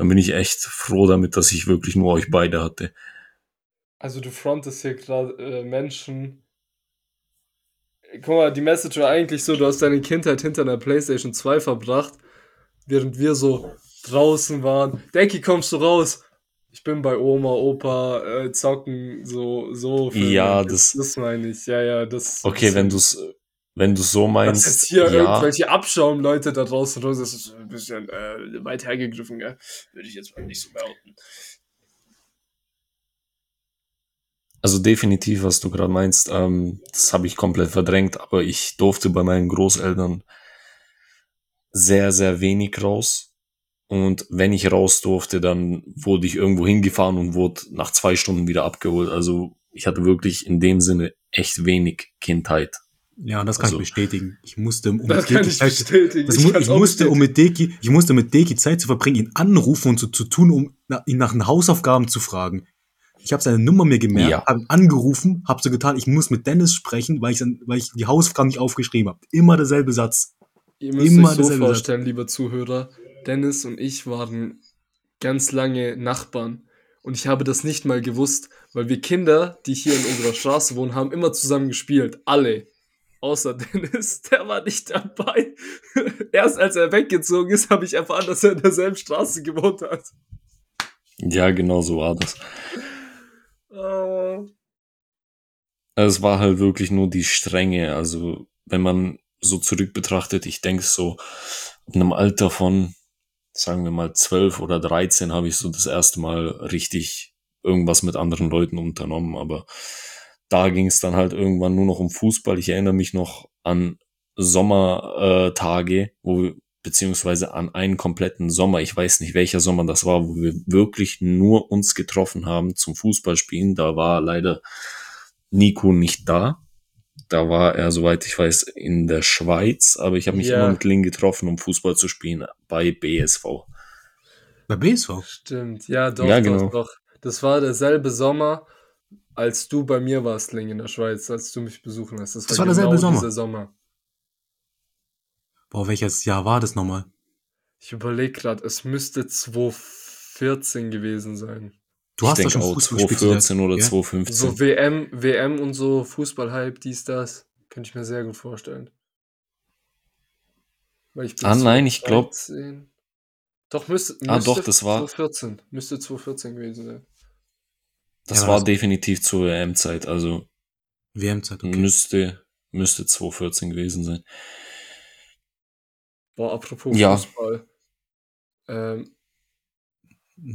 dann bin ich echt froh damit, dass ich wirklich nur euch beide hatte. Also du frontest hier gerade äh, Menschen. Guck mal, die Message war eigentlich so, du hast deine Kindheit hinter einer Playstation 2 verbracht, während wir so draußen waren. Decky, kommst du raus? Ich bin bei Oma, Opa, äh, zocken, so, so. Ja, das- Das meine ich, ja, ja, das. Okay, wenn du es wenn du so Dass meinst, jetzt hier ja, irgendwelche Abschaum-Leute da draußen raus, das ist ein bisschen äh, weit hergegriffen, gell? Würde ich jetzt mal nicht so behaupten. Also definitiv, was du gerade meinst, ähm, das habe ich komplett verdrängt, aber ich durfte bei meinen Großeltern sehr, sehr wenig raus. Und wenn ich raus durfte, dann wurde ich irgendwo hingefahren und wurde nach zwei Stunden wieder abgeholt. Also ich hatte wirklich in dem Sinne echt wenig Kindheit. Ja, das kann Also- ich bestätigen. Ich musste, um Das mit kann Deki ich Zeit, bestätigen. das Ich ich musste, um mit Deki, ich musste mit Deki Zeit zu verbringen, ihn anrufen und so zu tun, um na, ihn nach den Hausaufgaben zu fragen. Ich habe seine Nummer mir gemerkt, Ja. habe ihn angerufen, habe so getan, ich muss mit Dennis sprechen, weil ich, dann- weil ich die Hausaufgaben nicht aufgeschrieben habe. Immer derselbe Satz. Ihr müsst Immer euch so derselbe Satz. vorstellen, lieber Zuhörer, Dennis und ich waren ganz lange Nachbarn. Und ich habe das nicht mal gewusst, weil wir Kinder, die hier in unserer Straße wohnen, haben immer zusammen gespielt. Alle. Außer Dennis, der war nicht dabei. Erst als er weggezogen ist, habe ich erfahren, dass er in derselben Straße gewohnt hat. Ja, genau so war das. Also es war halt wirklich nur die Strenge. Also wenn man so zurück betrachtet, ich denke so, ab einem Alter von, sagen wir mal, 12 oder 13 habe ich so das erste Mal richtig irgendwas mit anderen Leuten unternommen. Aber da ging es dann halt irgendwann nur noch um Fußball. Ich erinnere mich noch an Sommertage, äh, Tage, wo wir, beziehungsweise an einen kompletten Sommer, ich weiß nicht welcher Sommer das war, wo wir wirklich nur uns getroffen haben zum Fußballspielen. Da war leider Nico nicht da. Da war er, soweit ich weiß, in der Schweiz, aber ich habe mich Ja. immer mit Lin getroffen, um Fußball zu spielen bei BSV. Bei BSV. Stimmt, ja, doch, Ja, doch, genau. doch. Das war derselbe Sommer, als du bei mir warst, Ling, in der Schweiz, als du mich besuchen hast. Das war derselbe Sommer. dieser Sommer. Boah, welches Jahr war das nochmal? Ich überlege gerade, es müsste 2014 gewesen sein. Du ich hast doch denke schon auch Fußball gespielt. zu der- 2014 oder ja? 2015. So WM, WM und so, Fußballhype, dies, das. Könnte ich mir sehr gut vorstellen. Weil ich Ah, nein, ich glaub- 2013. Doch, müsste, müsste Ah, doch, das war- 2014. Müsste 2014 gewesen sein. Das Ja, war das- definitiv zur WM-Zeit, also WM-Zeit, okay. müsste, müsste 2014 gewesen sein. Boah, apropos Ja. Fußball. Ähm,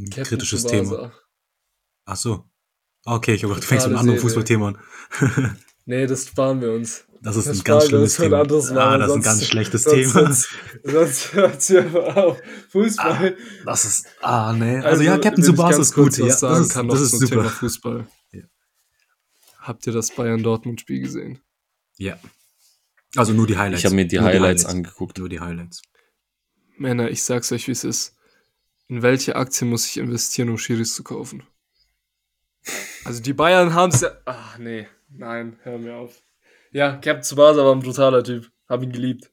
Kritisches Tsubasa. Thema. Ach so. Okay, ich habe gedacht, du fängst mit einem anderen. Fußballthema an. Nee, das sparen wir uns. Das ist Das ein ganz uns schlimmes Thema. anderes Mal, Ah, das ist ein ganz schlechtes sonst, Thema. Sonst, sonst hört's hier aber auf. Fußball. Das ist, ah, nee. Also, ja, Captain ganz ist gut. Ja, sagen das ist, kann das ist zum super. Thema Fußball. Ja. Habt ihr das Bayern-Dortmund-Spiel gesehen? Ja. Also nur die Highlights. Ich habe mir die Nur Highlights angeguckt. Nur die Highlights. Männer, ich sag's euch, wie es ist. In welche Aktien muss ich investieren, um Schiris zu kaufen? Also die Bayern haben's ja... Ach nee, nein, hör mir auf. Ja, Captain Tsubasa war ein brutaler Typ. Hab ihn geliebt.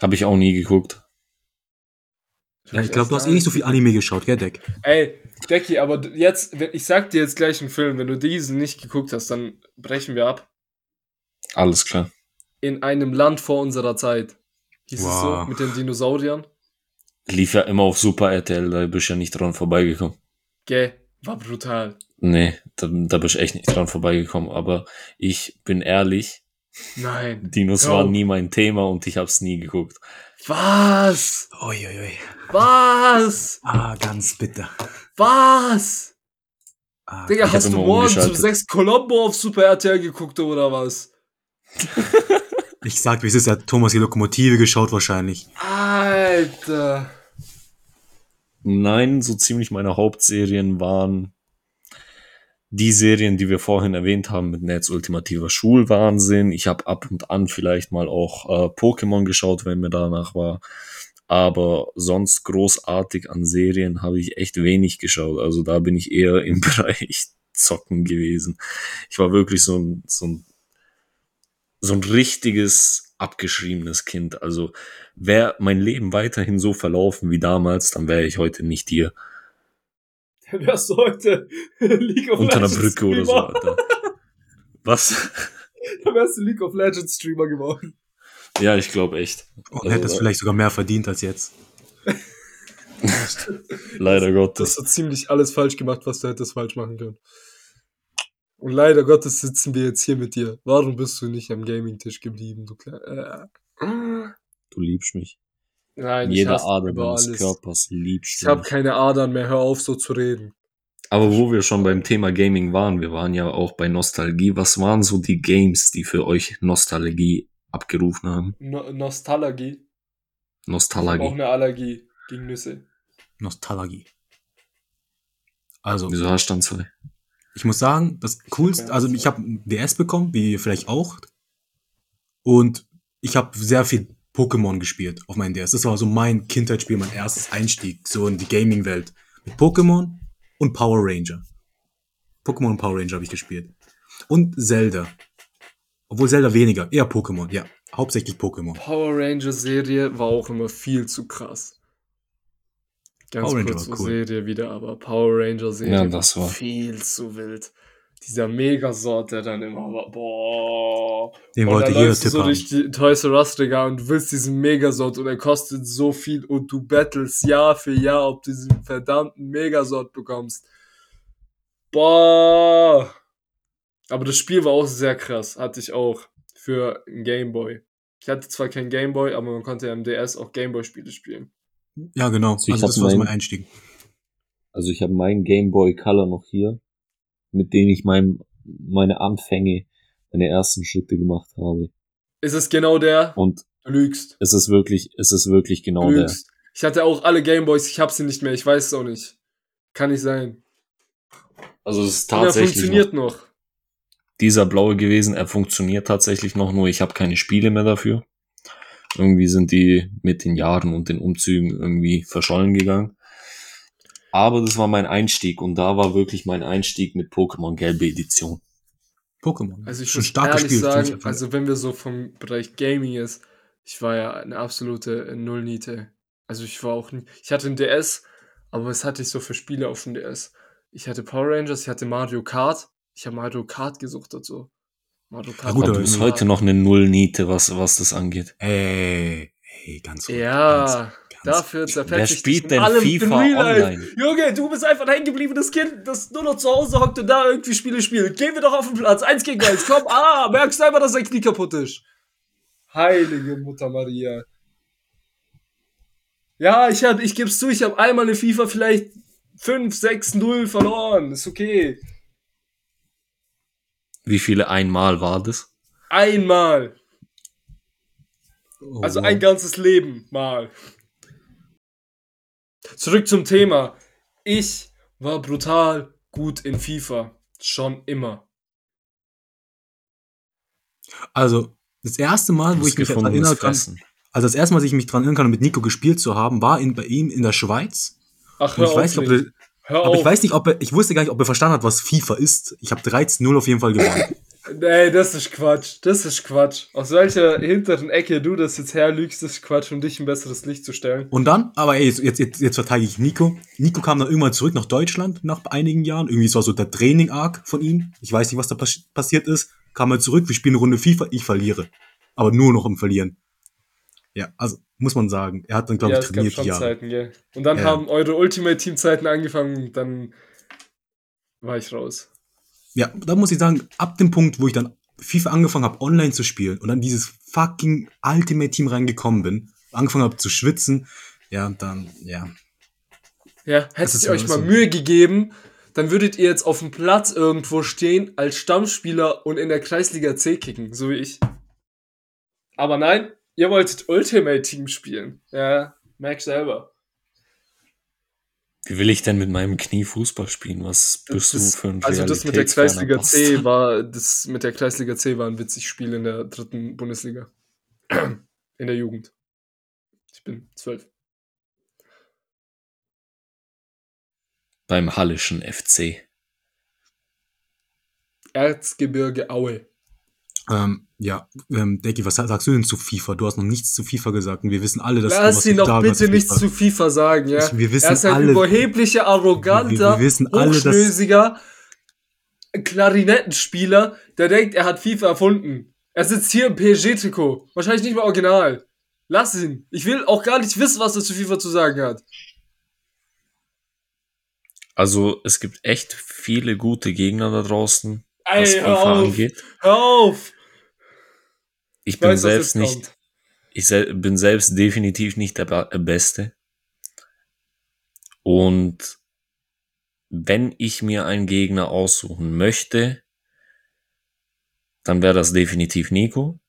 Habe ich auch nie geguckt. Ja, ich glaube, du hast eh nicht so viel Anime geschaut, gell, Deck? Ey, Decky, aber jetzt, ich sag dir jetzt gleich einen Film, wenn du diesen nicht geguckt hast, dann brechen wir ab. Alles klar. In einem Land vor unserer Zeit. Hieß es so, Wow. mit den Dinosauriern. Lief ja immer auf Super RTL, da bist du ja nicht dran vorbeigekommen. Gell, war brutal. Nee, da, da bist du echt nicht dran vorbeigekommen. Aber ich bin ehrlich, Nein. Dinos waren nie mein Thema und ich habe es nie geguckt. Was? Uiuiui. Was? Ah, ganz bitter. Was? Ah, Digga, hast du immer morgens um umgeschaltet. 6 Colombo auf Super RTL geguckt oder was? ich sag, wie es ist, hat Thomas die Lokomotive geschaut wahrscheinlich. Alter. Nein, so ziemlich meine Hauptserien waren die Serien, die wir vorhin erwähnt haben, mit Nets ultimativer Schulwahnsinn. Ich habe ab und an vielleicht mal auch äh, Pokémon geschaut, wenn mir danach war. Aber sonst großartig an Serien habe ich echt wenig geschaut. Also da bin ich eher im Bereich Zocken gewesen. Ich war wirklich so ein, so ein, so ein richtiges abgeschriebenes Kind. Also wäre mein Leben weiterhin so verlaufen wie damals, dann wäre ich heute nicht hier Dann wärst du heute League of unter einer Legends Brücke oder so. Streamer. Alter. Was? Dann wärst du League of Legends Streamer geworden. Ja, ich glaube echt. Und Also, hätte es vielleicht sogar mehr verdient als jetzt. Leider Das Gottes. hat ziemlich alles falsch gemacht, was du hättest falsch machen können. Und leider Gottes sitzen wir jetzt hier mit dir. Warum bist du nicht am Gaming-Tisch geblieben, du kleiner... Äh. Du liebst mich. Nein, hasse Ader alles. Körpers liebst Ich habe keine Adern mehr, hör auf so zu reden. Aber wo wir schon beim Thema Gaming waren, wir waren ja auch bei Nostalgie. Was waren so die Games, die für euch Nostalgie abgerufen haben? No Nostalgie. Habe auch Nostalgie. eine Allergie gegen Nüsse. Nostalgie. Also, Wieso hast du dann zwei? ich muss sagen, das coolste, also ich habe ein DS bekommen, wie ihr vielleicht auch. Und ich habe sehr viel Pokémon gespielt auf meinem DS. Das war so mein Kindheitsspiel, mein erstes Einstieg so in die Gaming-Welt. Mit Pokémon und Power Ranger. Pokémon und Power Ranger habe ich gespielt. Und Zelda. Obwohl Zelda weniger, eher Pokémon, ja. Hauptsächlich Pokémon. Power Ranger Serie war auch immer viel zu krass. Ganz Power Ranger kurz war zur cool. Serie wieder, aber Power Ranger Serie Ja, das war- viel zu wild. Dieser Megasort, der dann immer war, boah. Den und wollte dann jeder läufst du so haben. durch die Toys R Us Regal und du willst diesen Megasort und er kostet so viel und du battles Jahr für Jahr, ob du diesen verdammten Megasort bekommst. Boah. Aber das Spiel war auch sehr krass, hatte ich auch für einen Gameboy. Ich hatte zwar keinen Gameboy, aber man konnte ja im DS auch Gameboy-Spiele spielen. Ja, genau. Also ich Also das war so mein- Einstieg. Also ich habe meinen Game Boy Color noch hier, mit dem ich mein, meine Anfänge, meine ersten Schritte gemacht habe. Ist es genau der? Und Du lügst. es ist wirklich, es ist wirklich Du genau der. lügst. Ich hatte auch alle Gameboys, ich hab sie nicht mehr, ich weiß es auch nicht. Kann nicht sein. Also es ist Und er tatsächlich funktioniert noch noch. dieser blaue gewesen. Er funktioniert tatsächlich noch, nur ich habe keine Spiele mehr dafür. Irgendwie sind die mit den Jahren und den Umzügen irgendwie verschollen gegangen. Aber das war mein Einstieg und da war wirklich mein Einstieg mit Pokémon Gelbe Edition. Pokémon. Also ich Schon muss starkes ehrlich Spiel. sagen, also wenn wir so vom Bereich Gaming ist, ich war ja eine absolute Nullniete. Also ich war auch nie, ich hatte ein DS, aber was hatte ich so für Spiele auf dem DS? Ich hatte Power Rangers, ich hatte Mario Kart, ich habe Mario Kart gesucht dazu. Mario Kart. gut, aber aber du bist heute noch eine Nullniete, was, was das angeht. Ey, ey, ganz ruhig. Ja, ganz dafür Wer zerfetze ich spielt dich denn in allem FIFA in Real Life. online? Junge, du bist einfach ein hängengebliebenes Kind, das nur noch zu Hause hockt und da irgendwie Spiele spielt. Gehen wir doch auf den Platz, eins gegen eins, komm, ah, merkst du einfach, dass dein Knie kaputt ist. Heilige Mutter Maria. Ja, ich hab, ich geb's zu, ich habe einmal eine FIFA vielleicht 5, 6, 0 verloren, ist okay. Wie viele einmal war das? Einmal, Oh, also ein ganzes Leben mal. Zurück zum Thema. Ich war brutal gut in FIFA. Schon immer. Also, das erste Mal, wo ich mich daran erinnern kann, also das erste Mal, dass ich mich daran erinnern kann, mit Nico gespielt zu haben, war in, bei ihm in der Schweiz. Ach, hör ich weiß auf, nicht, ob er, Hör aber auf. ich weiß nicht, ob er, ich wusste gar nicht, ob er verstanden hat, was FIFA ist. Ich habe 13-0 auf jeden Fall gewonnen. Nee, das ist Quatsch. Das ist Quatsch. Aus welcher hinteren Ecke du das jetzt herlügst, ist Quatsch, um dich in besseres Licht zu stellen. Und dann, aber ey, jetzt, jetzt, jetzt, verteidige ich Nico. Nico kam dann irgendwann zurück nach Deutschland nach einigen Jahren. Irgendwie, war so der Training-Arc von ihm. Ich weiß nicht, was da pas passiert ist. Kam er zurück, wir spielen eine Runde FIFA, ich verliere. Aber nur noch im Verlieren. Ja, also muss man sagen, er hat dann, glaube ja, ich, es gab trainiert schon. Zeiten, gell. Und dann Ja. haben eure Ultimate-Team-Zeiten angefangen, dann war ich raus. Ja, da muss ich sagen, ab dem Punkt, wo ich dann FIFA angefangen habe, online zu spielen und dann dieses fucking Ultimate Team reingekommen bin, angefangen habe zu schwitzen, ja, dann, ja. Ja, hättet ihr euch mal so. Mühe gegeben, dann würdet ihr jetzt auf dem Platz irgendwo stehen als Stammspieler und in der Kreisliga C kicken, so wie ich. Aber nein, ihr wolltet Ultimate Team spielen. Ja, merk selber. Wie will ich denn mit meinem Knie Fußball spielen? Was bist Das- du für ein Also das mit der Kreisliga C war, das mit der Kreisliga C war ein witzig Spiel in der dritten Bundesliga. In der Jugend. Ich bin zwölf. Beim Hallischen FC. Erzgebirge Aue. Ähm, ja, ähm, Decky, was sagst du denn zu FIFA? Du hast noch nichts zu FIFA gesagt und wir wissen alle, dass Lass was ihn doch bitte nichts FIFA. zu FIFA sagen, ja. Wir wissen er ist ein alle- überheblicher, arroganter, Wir- wir alle, hochschnösiger Klarinettenspieler, der denkt, er hat FIFA erfunden. Er sitzt hier im PSG-Trikot. Wahrscheinlich nicht mal original. Lass ihn. Ich will auch gar nicht wissen, was er zu FIFA zu sagen hat. Also es gibt echt viele gute Gegner da draußen, was Ey, hör FIFA auf. angeht. Hör auf. Ich Ich bin weiß, selbst nicht, kommt. ich sel bin selbst definitiv nicht der Ba- äh, Beste. Und wenn ich mir einen Gegner aussuchen möchte, dann wäre das definitiv Nico.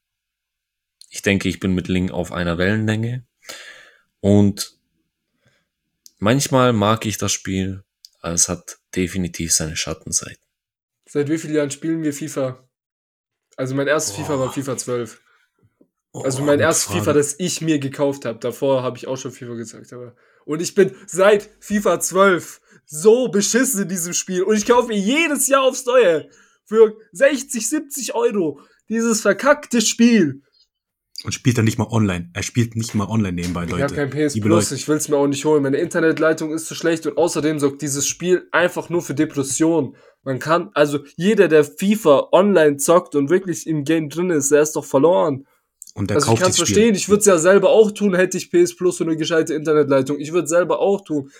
Ich denke, ich bin mit Link auf einer Wellenlänge. Und manchmal mag ich das Spiel, aber es hat definitiv seine Schattenseiten. Seit wie vielen Jahren spielen wir FIFA? Also mein erstes Boah. FIFA war FIFA 12. Oh, Also mein erstes. FIFA, das ich mir gekauft habe. Davor habe ich auch schon FIFA gezeigt. Aber und ich bin seit FIFA 12 so beschissen in diesem Spiel. Und ich kaufe mir jedes Jahr aufs Neue für 60, 70 Euro dieses verkackte Spiel. Und spielt dann nicht mal online. Er spielt nicht mal online nebenbei, Ich Leute. habe kein PS Liebe Plus, Leute. ich will es mir auch nicht holen. Meine Internetleitung ist zu schlecht und außerdem sorgt dieses Spiel einfach nur für Depressionen. Man kann, also jeder, der FIFA online zockt und wirklich im Game drin ist, der ist doch verloren. Und er also ich kauft kann es verstehen, ich würde es ja selber auch tun, hätte ich PS Plus und eine gescheite Internetleitung. Ich würde es selber auch tun.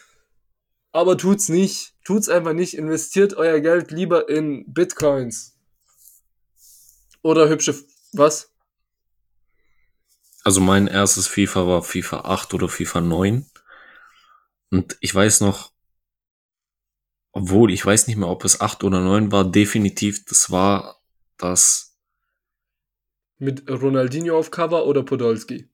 Aber tut's nicht. Tut's einfach nicht. Investiert euer Geld lieber in Bitcoins. Oder hübsche, was? Also mein erstes FIFA war FIFA 8 oder FIFA 9. Und ich weiß noch, obwohl ich weiß nicht mehr, ob es 8 oder 9 war, definitiv, das war das, Mit Ronaldinho auf Cover oder Podolski?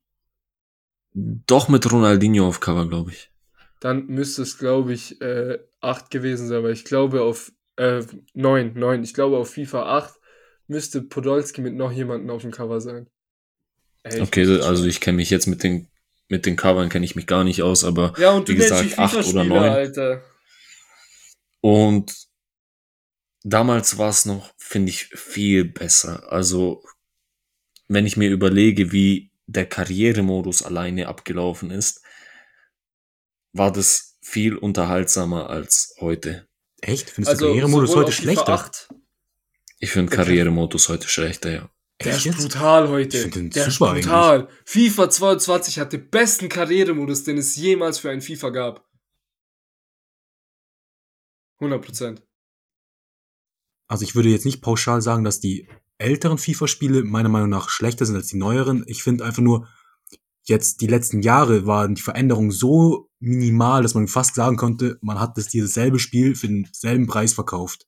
doch mit Ronaldinho auf Cover, glaube ich. Dann müsste es, glaube ich, äh, 8 gewesen sein, weil ich glaube auf, äh, 9, 9. Ich glaube auf FIFA 8 müsste Podolski mit noch jemandem auf dem Cover sein. Ey, ich Okay, muss das also ich kenne mich jetzt mit den, mit den Covern kenne ich mich gar nicht aus, aber Ja, und wie gesagt, dich acht oder FIFA-Spieler, neun. Alter. Und damals war es noch, finde ich, viel besser. Also, wenn ich mir überlege, wie der Karrieremodus alleine abgelaufen ist, war das viel unterhaltsamer als heute. Echt? Findest du Also, Karrieremodus sowohl heute schlechter? 8, Ich finde Kar- Karrieremodus heute schlechter, ja. Der Echt ist brutal heute. Ich der ist brutal. FIFA 22 hat den besten Karrieremodus, den es jemals für ein FIFA gab. 100%. Also ich würde jetzt nicht pauschal sagen, dass die älteren FIFA-Spiele meiner Meinung nach schlechter sind als die neueren. Ich finde einfach nur, jetzt die letzten Jahre waren die Veränderungen so minimal, dass man fast sagen konnte, man hat das dieses selbe Spiel für denselben Preis verkauft.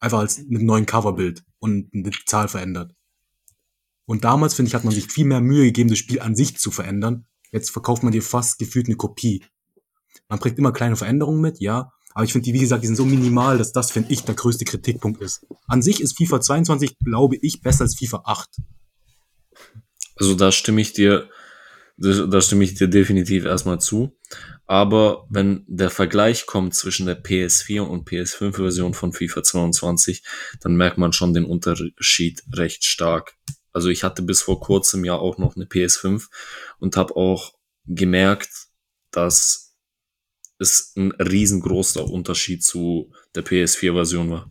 Einfach als mit einem neuen Coverbild und eine Zahl verändert. Und damals, finde ich, hat man sich viel mehr Mühe gegeben, das Spiel an sich zu verändern. Jetzt verkauft man dir fast gefühlt eine Kopie. Man bringt immer kleine Veränderungen mit, ja. Aber ich finde die, wie gesagt, die sind so minimal, dass das, finde ich, der größte Kritikpunkt ist. An sich ist FIFA 22, glaube ich, besser als FIFA 8. Also da stimme ich dir, da stimme ich dir definitiv erstmal zu. Aber wenn der Vergleich kommt zwischen der PS4 und PS5-Version von FIFA 22, dann merkt man schon den Unterschied recht stark. Also ich hatte bis vor kurzem ja auch noch eine PS5 und habe auch gemerkt, dass es ein riesengroßer Unterschied zu der PS4-Version war,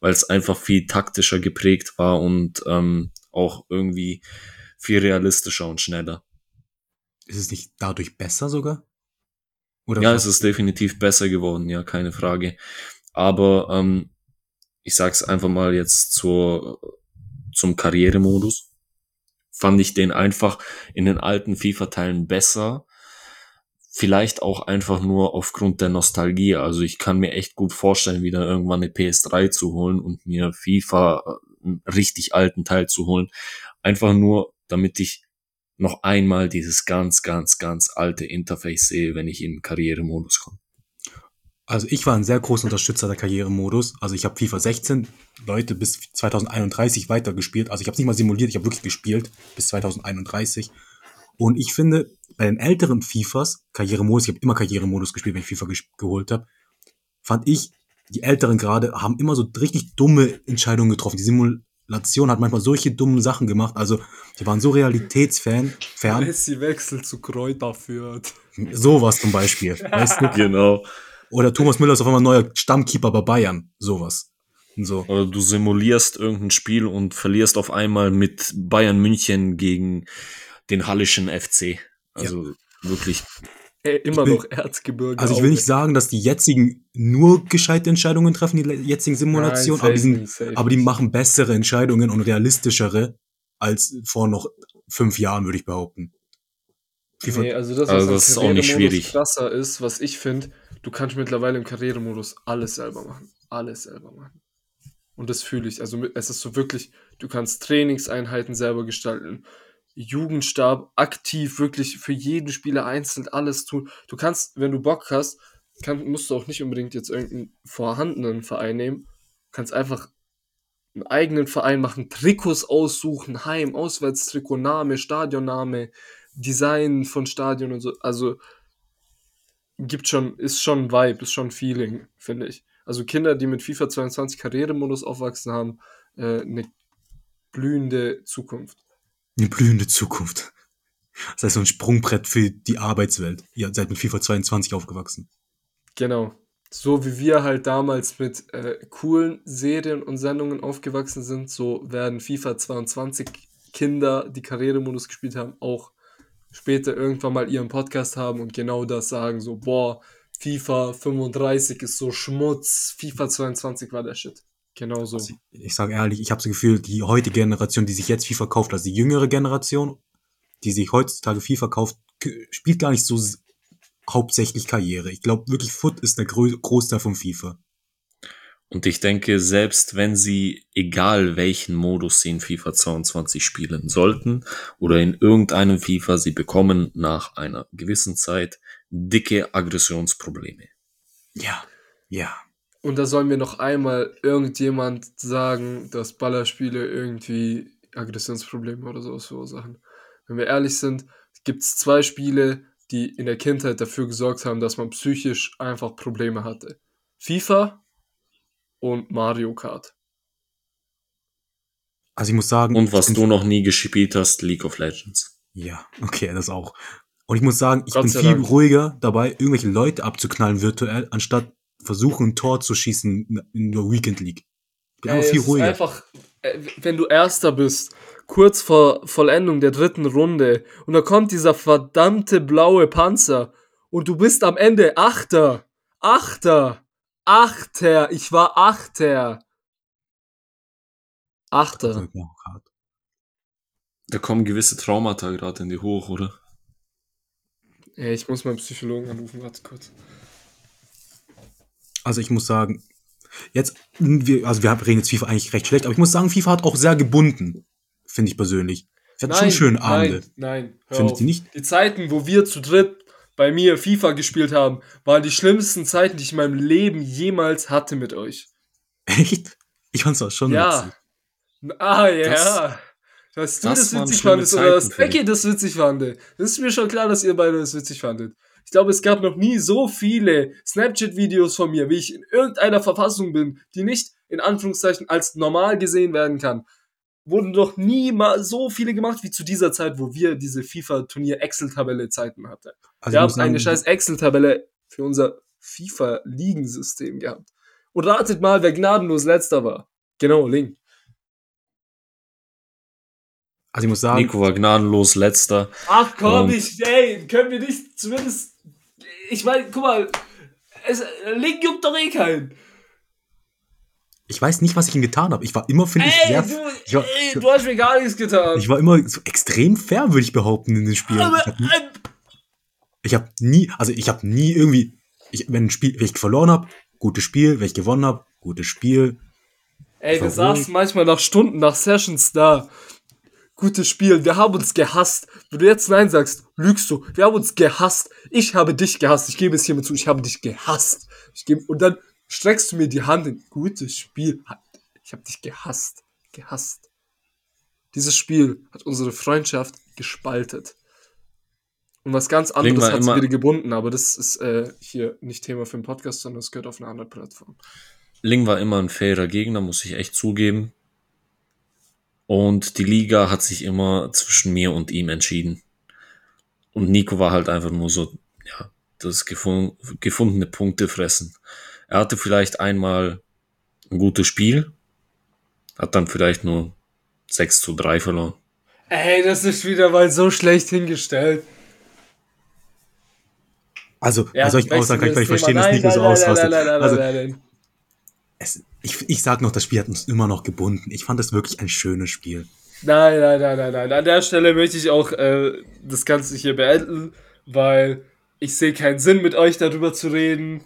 weil es einfach viel taktischer geprägt war und ähm, auch irgendwie viel realistischer und schneller. Ist es nicht dadurch besser sogar? Oder Ja, es ist definitiv besser geworden, ja, keine Frage. Aber ähm, ich sag's einfach mal jetzt zur, zum Karrieremodus. Fand ich den einfach in den alten FIFA-Teilen besser. Vielleicht auch einfach nur aufgrund der Nostalgie. Also ich kann mir echt gut vorstellen, wieder irgendwann eine PS3 zu holen und mir FIFA, äh, einen richtig alten Teil zu holen. Einfach nur, damit ich noch einmal dieses ganz, ganz, ganz alte Interface sehe, wenn ich in Karrieremodus komme. Also ich war ein sehr großer Unterstützer der Karrieremodus. Also ich habe FIFA 16 Leute bis 2031 weitergespielt. Also ich habe nicht mal simuliert, ich habe wirklich gespielt bis 2031. Und ich finde, bei den älteren FIFAs, Karrieremodus, ich habe immer Karrieremodus gespielt, wenn ich FIFA ges- geholt habe, fand ich, die Älteren gerade haben immer so richtig dumme Entscheidungen getroffen. Die Simulation hat manchmal solche dummen Sachen gemacht. Also die waren so realitätsfern, fern, Messi wechselt zu Kräuter führt. sowas zum Beispiel. Weißt du? Genau. Oder Thomas Müller ist auf einmal neuer Stammkeeper bei Bayern. Sowas. So. Oder du simulierst irgendein Spiel und verlierst auf einmal mit Bayern München gegen den Hallischen FC. Also wirklich. Ey, immer Ich will- noch Erzgebirge. Also ich will nicht sagen, dass die jetzigen nur gescheite Entscheidungen treffen, die jetzigen Simulationen, Nein, aber, die sind, aber die machen bessere Entscheidungen und realistischere als vor noch fünf Jahren, würde ich behaupten. FIFA Nee, also das, was Also das ist auch nicht schwierig. krasser ist, was ich finde, du kannst mittlerweile im Karrieremodus alles selber machen. Alles selber machen. Und das fühle ich. Also es ist so wirklich, du kannst Trainingseinheiten selber gestalten, Jugendstab aktiv wirklich für jeden Spieler einzeln alles tun. Du kannst, wenn du Bock hast, kann, musst du auch nicht unbedingt jetzt irgendeinen vorhandenen Verein nehmen. Du kannst einfach einen eigenen Verein machen, Trikots aussuchen, Heim, Auswärtstrikot, Name, Stadionname, Design von Stadion und so. Also gibt schon, ist schon ein Vibe, ist schon ein Feeling, finde ich. Also Kinder, die mit FIFA 22 Karrieremodus aufwachsen haben, äh, eine blühende Zukunft. Eine blühende Zukunft. Das heißt, so ein Sprungbrett für die Arbeitswelt. Ihr seid mit FIFA 22 aufgewachsen. Genau. So wie wir halt damals mit äh, coolen Serien und Sendungen aufgewachsen sind, so werden FIFA 22 Kinder, die Karrieremodus gespielt haben, auch später irgendwann mal ihren Podcast haben und genau das sagen, so, boah, FIFA 35 ist so Schmutz, FIFA 22 war der Shit. Genau so. Also ich, sage ehrlich, ich habe das Gefühl, die heutige Generation, die sich jetzt FIFA kauft, also die jüngere Generation, die sich heutzutage FIFA kauft, k- spielt gar nicht so hauptsächlich Karriere. Ich glaube wirklich, Foot ist der Grö Großteil von FIFA. Und ich denke, selbst wenn sie, egal welchen Modus sie in FIFA 22 spielen sollten oder in irgendeinem FIFA, sie bekommen nach einer gewissen Zeit dicke Aggressionsprobleme. Ja, ja. Und da soll mir noch einmal irgendjemand sagen, dass Ballerspiele irgendwie Aggressionsprobleme oder sowas verursachen. Wenn wir ehrlich sind, gibt es zwei Spiele, die in der Kindheit dafür gesorgt haben, dass man psychisch einfach Probleme hatte. FIFA und Mario Kart. Also ich muss sagen. Und was du noch nie gespielt hast, League of Legends. Ja, okay, das auch. Und ich muss sagen, ich Gott bin viel Dank. ruhiger dabei, irgendwelche Leute abzuknallen virtuell, anstatt versuchen, ein Tor zu schießen in der Weekend League. Ich bin Ey, einfach viel es ist ruhiger. einfach, äh, wenn du Erster bist, kurz vor Vollendung der dritten Runde, und da kommt dieser verdammte blaue Panzer, und du bist am Ende Achter. Achter. Achter. Ich war Achter. Achter. Da kommen gewisse Traumata gerade in die hoch, oder? Ey, ich muss meinen Psychologen anrufen, warte kurz. Also ich muss sagen, jetzt, wir, also wir reden jetzt FIFA eigentlich recht schlecht, aber ich muss sagen, FIFA hat auch sehr gebunden, finde ich persönlich. Wir hatten schon schöne Abende. Nein, nein, Findet ihr nicht? Die Zeiten, wo wir zu dritt bei mir FIFA gespielt haben, waren die schlimmsten Zeiten, die ich in meinem Leben jemals hatte mit euch. Echt? Ich fand's auch schon Ja. witzig. Ah, ja. dass du das das, witzig fandest oder dass Becky das witzig fand. Das ist mir schon klar, dass ihr beide das witzig fandet. Ich glaube, es gab noch nie so viele Snapchat-Videos von mir, wie ich in irgendeiner Verfassung bin, die nicht in Anführungszeichen als normal gesehen werden kann. Wurden noch nie mal so viele gemacht wie zu dieser Zeit, wo wir diese FIFA-Turnier-Excel-Tabelle-Zeiten hatten. Also wir haben eine scheiß Excel-Tabelle für unser FIFA-Ligensystem gehabt. Und ratet mal, wer gnadenlos letzter war. Genau, Link. Also ich muss sagen, Nico war gnadenlos letzter. Ach komm, ich, ey, können wir nicht zumindest. Ich meine, guck mal, es, Link juckt doch eh keinen. ich weiß nicht, was ich ihm getan habe. Ich war immer, finde ich, sehr, du, ich war, ey, du hast mir gar nichts getan. ich war immer so extrem fair, würde ich behaupten, in den Spielen. aber, ich habe nie, also ich habe nie irgendwie, ich, wenn ein Spiel, wenn ich verloren habe, gutes Spiel, wenn ich gewonnen habe, gutes Spiel. ey, wir saßen manchmal nach Stunden, nach Sessions da. Gutes Spiel, wir haben uns gehasst. Wenn du jetzt Nein sagst, lügst du. Wir haben uns gehasst. Ich habe dich gehasst. Ich gebe es hiermit zu, ich habe dich gehasst. Ich gebe, und dann streckst du mir die Hand in. Gutes Spiel. Ich habe dich gehasst. Gehasst. Dieses Spiel hat unsere Freundschaft gespaltet. Und was ganz anderes hat sie immer- wieder gebunden, aber das ist äh, hier nicht Thema für den Podcast, sondern es gehört auf eine andere Plattform. Ling war immer ein fairer Gegner, muss ich echt zugeben. Und die Liga hat sich immer zwischen mir und ihm entschieden. Und Nico war halt einfach nur so, ja, das gefun gefundene Punkte fressen. Er hatte vielleicht einmal ein gutes Spiel, hat dann vielleicht nur 6 zu 3 verloren. Ey, das ist wieder mal so schlecht hingestellt. Also, Ja, bei solchen Aussagen kann ich verstehen, dass Nico so nein, nein, ausrastet. Nein, nein, nein, Also, nein, nein, nein. es, ich, ich sag noch, das Spiel hat uns immer noch gebunden. Ich fand das wirklich ein schönes Spiel. Nein, nein, nein, nein, nein. An der Stelle möchte ich auch äh, das Ganze hier beenden, weil ich sehe keinen Sinn, mit euch darüber zu reden.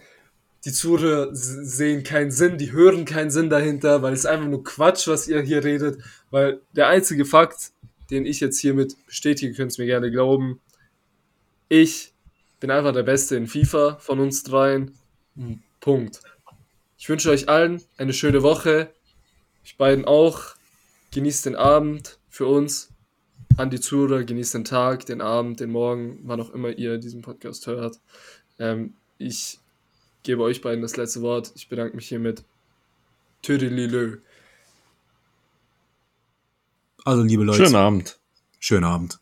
Die Zuhörer sehen keinen Sinn, die hören keinen Sinn dahinter, weil es einfach nur Quatsch, was ihr hier redet. Weil der einzige Fakt, den ich jetzt hiermit bestätige, könnt ihr mir gerne glauben, ich bin einfach der Beste in FIFA von uns dreien. Punkt. Ich wünsche euch allen eine schöne Woche. Ich beiden auch. Genießt den Abend für uns. An die Zuhörer, genießt den Tag, den Abend, den Morgen, wann auch immer ihr diesen Podcast hört. Ähm, ich gebe euch beiden das letzte Wort. Ich bedanke mich hiermit. Tödelilö. Also, liebe Leute. Schönen Abend. Schönen Abend.